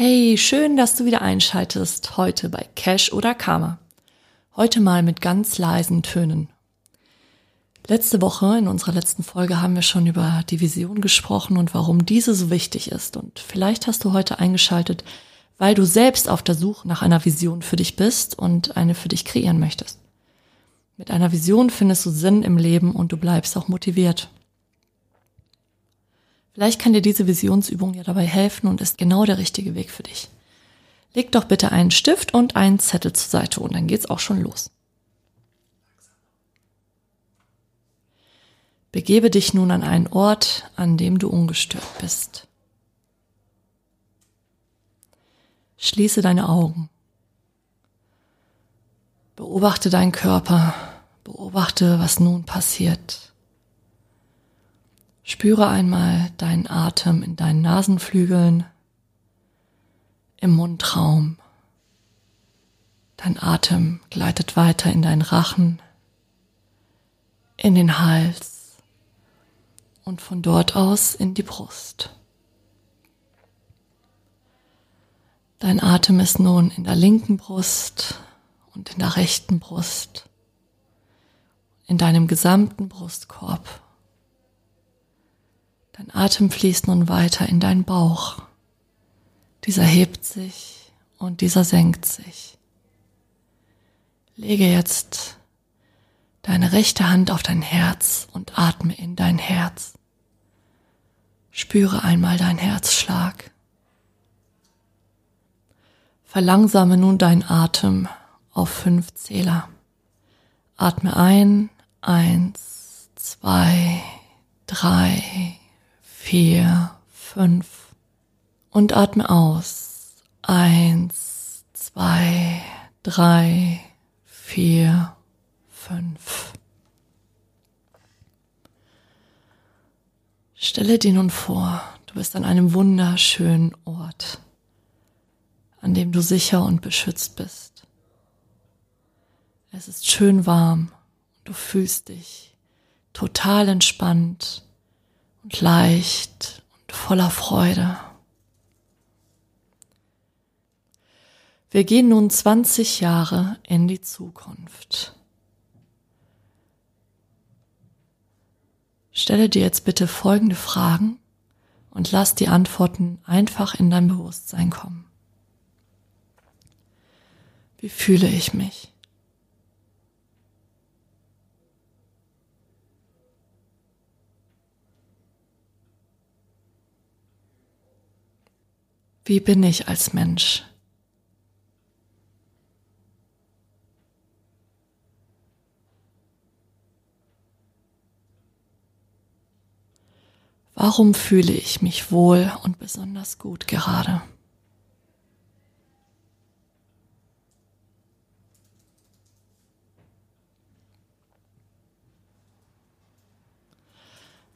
Hey, schön, dass du wieder einschaltest heute bei Cash oder Karma. Heute mal mit ganz leisen Tönen. Letzte Woche, in unserer letzten Folge, haben wir schon über die Vision gesprochen und warum diese so wichtig ist. Und vielleicht hast du heute eingeschaltet, weil du selbst auf der Suche nach einer Vision für dich bist und eine für dich kreieren möchtest. Mit einer Vision findest du Sinn im Leben und du bleibst auch motiviert. Vielleicht kann dir diese Visionsübung ja dabei helfen und ist genau der richtige Weg für dich. Leg doch bitte einen Stift und einen Zettel zur Seite und dann geht's auch schon los. Begebe dich nun an einen Ort, an dem du ungestört bist. Schließe deine Augen. Beobachte deinen Körper. Beobachte, was nun passiert. Spüre einmal deinen Atem in deinen Nasenflügeln, im Mundraum. Dein Atem gleitet weiter in deinen Rachen, in den Hals und von dort aus in die Brust. Dein Atem ist nun in der linken Brust und in der rechten Brust, in deinem gesamten Brustkorb Dein Atem fließt nun weiter in deinen Bauch. Dieser hebt sich und dieser senkt sich. Lege jetzt deine rechte Hand auf dein Herz und atme in dein Herz. Spüre einmal deinen Herzschlag. Verlangsame nun deinen Atem auf fünf Zähler. Atme ein, eins, zwei, drei, vier, fünf und atme aus. Eins, zwei, drei, vier, fünf. Stelle dir nun vor, du bist an einem wunderschönen Ort, an dem du sicher und beschützt bist. Es ist schön warm, du fühlst dich total entspannt und leicht und voller Freude. Wir gehen nun 20 Jahre in die Zukunft. Stelle dir jetzt bitte folgende Fragen und lass die Antworten einfach in dein Bewusstsein kommen. Wie fühle ich mich? Wie bin ich als Mensch? Warum fühle ich mich wohl und besonders gut gerade?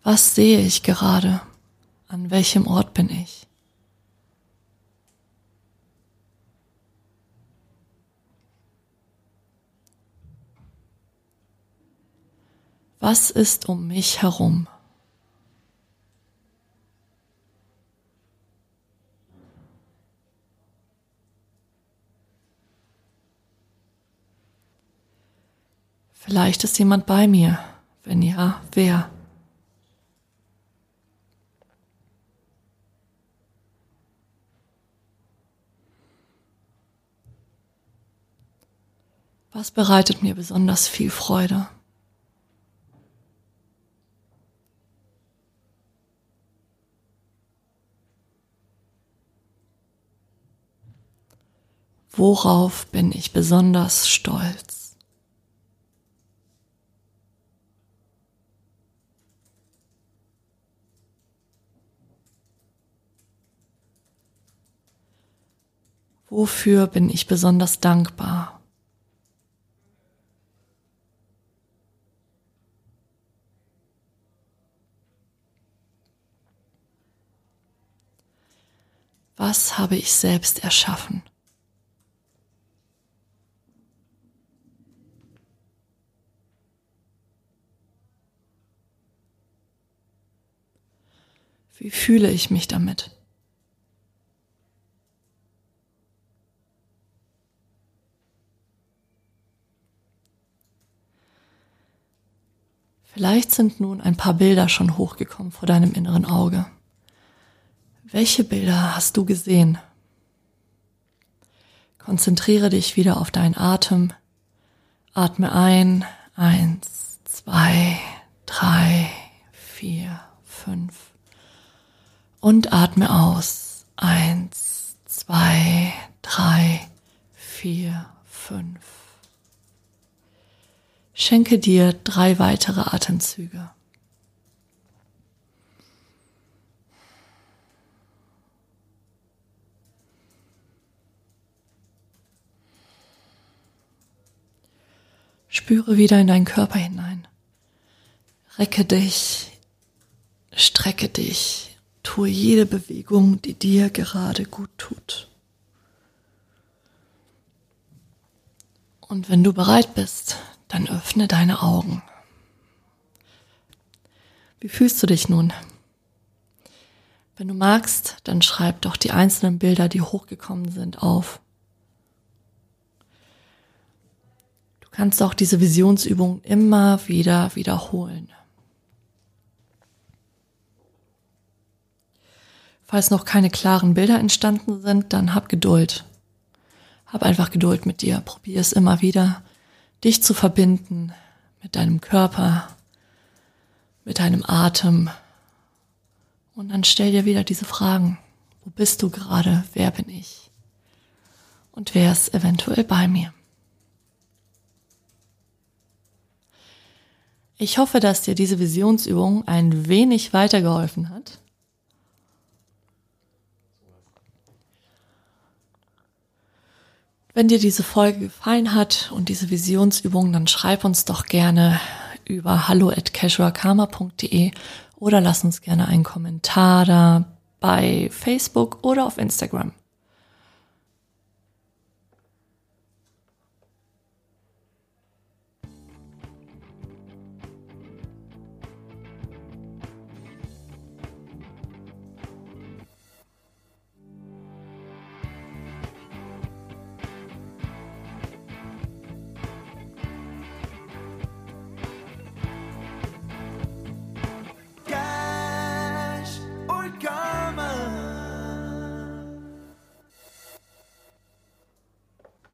Was sehe ich gerade? An welchem Ort bin ich? Was ist um mich herum? Vielleicht ist jemand bei mir. Wenn ja, wer? Was bereitet mir besonders viel Freude? Worauf bin ich besonders stolz? Wofür bin ich besonders dankbar? Was habe ich selbst erschaffen? Wie fühle ich mich damit? Vielleicht sind nun ein paar Bilder schon hochgekommen vor deinem inneren Auge. Welche Bilder hast du gesehen? Konzentriere dich wieder auf deinen Atem. Atme ein. Eins, zwei, drei, vier, und atme aus. Eins, zwei, drei, vier, fünf. Schenke dir drei weitere Atemzüge. Spüre wieder in deinen Körper hinein. Recke dich, strecke dich, tue jede Bewegung, die dir gerade gut tut. Und wenn du bereit bist, dann öffne deine Augen. Wie fühlst du dich nun? Wenn du magst, dann schreib doch die einzelnen Bilder, die hochgekommen sind, auf. Du kannst auch diese Visionsübung immer wieder wiederholen. Falls noch keine klaren Bilder entstanden sind, dann hab Geduld. Hab einfach Geduld mit dir. Probier es immer wieder, dich zu verbinden mit deinem Körper, mit deinem Atem. Und dann stell dir wieder diese Fragen. Wo bist du gerade? Wer bin ich? Und wer ist eventuell bei mir? Ich hoffe, dass dir diese Visionsübung ein wenig weitergeholfen hat. Wenn dir diese Folge gefallen hat und diese Visionsübung, dann schreib uns doch gerne über hallo at casualkarma.de oder lass uns gerne einen Kommentar da bei Facebook oder auf Instagram.